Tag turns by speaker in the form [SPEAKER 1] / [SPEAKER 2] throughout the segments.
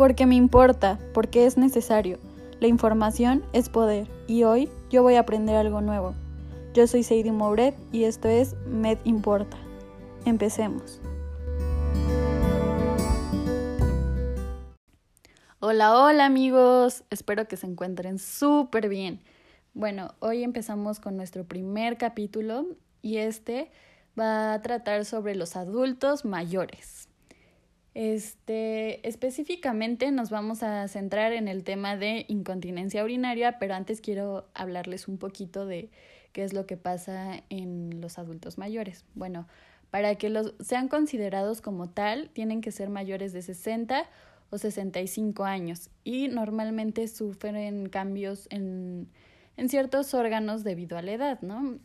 [SPEAKER 1] Porque me importa, porque es necesario. La información es poder y hoy yo voy a aprender algo nuevo. Yo soy Sadie Mouret y esto es Med Importa. Empecemos. Hola, hola amigos, espero que se encuentren súper bien. Bueno, hoy empezamos con nuestro primer capítulo y este va a tratar sobre los adultos mayores. Este, específicamente nos vamos a centrar en el tema de incontinencia urinaria, pero antes quiero hablarles un poquito de qué es lo que pasa en los adultos mayores. Bueno, para que los sean considerados como tal, tienen que ser mayores de 60 o 65 años y normalmente sufren cambios en, en ciertos órganos debido a la edad, ¿no?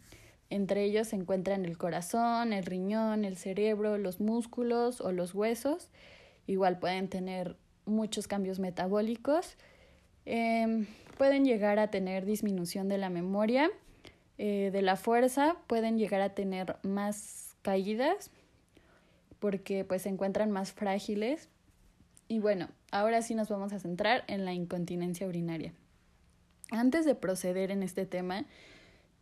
[SPEAKER 1] Entre ellos se encuentran el corazón, el riñón, el cerebro, los músculos o los huesos. Igual pueden tener muchos cambios metabólicos. Em, pueden llegar a tener disminución de la memoria, eh, de la fuerza, pueden llegar a tener más caídas porque pues se encuentran más frágiles. Y bueno, ahora sí nos vamos a centrar en la incontinencia urinaria. Antes de proceder en este tema,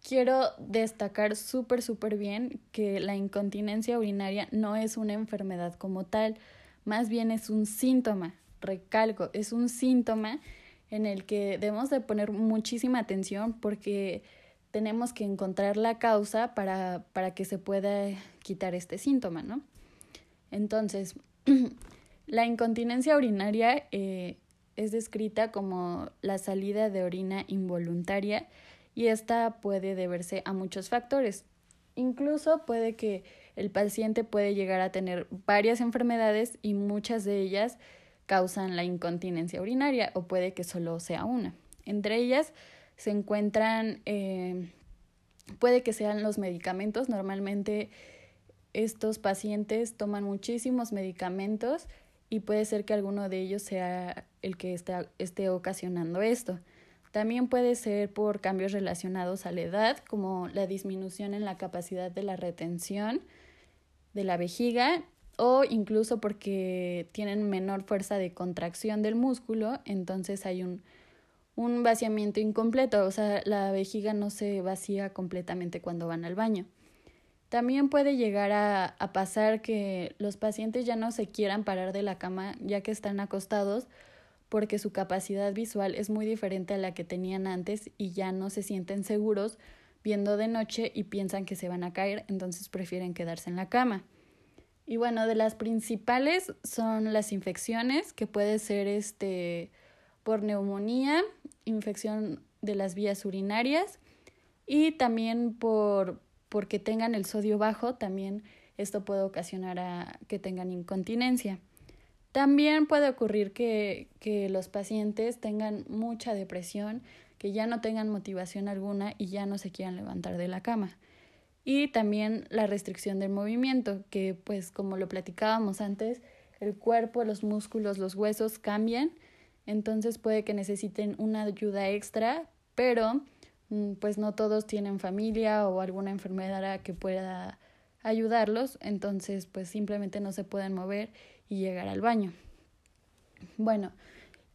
[SPEAKER 1] quiero destacar súper, súper bien que la incontinencia urinaria no es una enfermedad como tal, más bien es un síntoma, recalco, es un síntoma en el que debemos de poner muchísima atención porque tenemos que encontrar la causa para, para que se pueda quitar este síntoma, ¿no? Entonces, la incontinencia urinaria eh, es descrita como la salida de orina involuntaria y esta puede deberse a muchos factores. Incluso puede que el paciente puede llegar a tener varias enfermedades y muchas de ellas causan la incontinencia urinaria o puede que solo sea una. Entre ellas se encuentran, eh, puede que sean los medicamentos. Normalmente estos pacientes toman muchísimos medicamentos y puede ser que alguno de ellos sea el que está, esté ocasionando esto. También puede ser por cambios relacionados a la edad, como la disminución en la capacidad de la retención de la vejiga o incluso porque tienen menor fuerza de contracción del músculo, entonces hay un, un vaciamiento incompleto, o sea, la vejiga no se vacía completamente cuando van al baño. También puede llegar a, a pasar que los pacientes ya no se quieran parar de la cama ya que están acostados porque su capacidad visual es muy diferente a la que tenían antes y ya no se sienten seguros viendo de noche y piensan que se van a caer, entonces prefieren quedarse en la cama. Y bueno, de las principales son las infecciones, que puede ser este por neumonía, infección de las vías urinarias y también por porque tengan el sodio bajo, también esto puede ocasionar a que tengan incontinencia. También puede ocurrir que, que los pacientes tengan mucha depresión, que ya no tengan motivación alguna y ya no se quieran levantar de la cama. Y también la restricción del movimiento, que pues como lo platicábamos antes, el cuerpo, los músculos, los huesos cambian, entonces puede que necesiten una ayuda extra, pero mm, pues no todos tienen familia o alguna enfermedad que pueda ayudarlos, entonces pues simplemente no se pueden mover y llegar al baño. Bueno,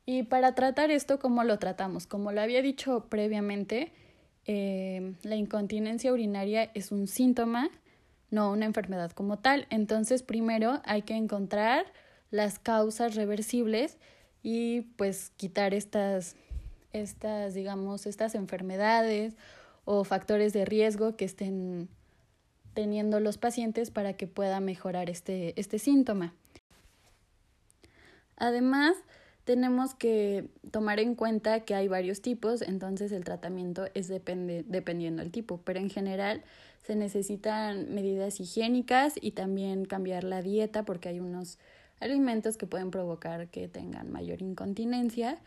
[SPEAKER 1] y para tratar esto, ¿cómo lo tratamos? Como lo había dicho previamente, eh, la incontinencia urinaria es un síntoma, no una enfermedad como tal. Entonces, primero hay que encontrar las causas reversibles y pues quitar estas, estas, digamos, estas enfermedades o factores de riesgo que estén teniendo los pacientes para que pueda mejorar este, este síntoma. Además, tenemos que tomar en cuenta que hay varios tipos, entonces el tratamiento es depende, dependiendo del tipo, pero en general se necesitan medidas higiénicas y también cambiar la dieta porque hay unos alimentos que pueden provocar que tengan mayor incontinencia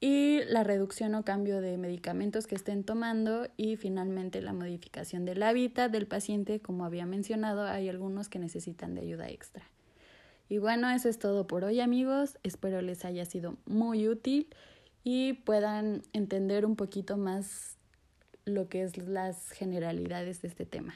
[SPEAKER 1] y la reducción o cambio de medicamentos que estén tomando y finalmente la modificación del hábitat del paciente, como había mencionado, hay algunos que necesitan de ayuda extra. Y bueno, eso es todo por hoy amigos. Espero les haya sido muy útil y puedan entender un poquito más lo que es las generalidades de este tema.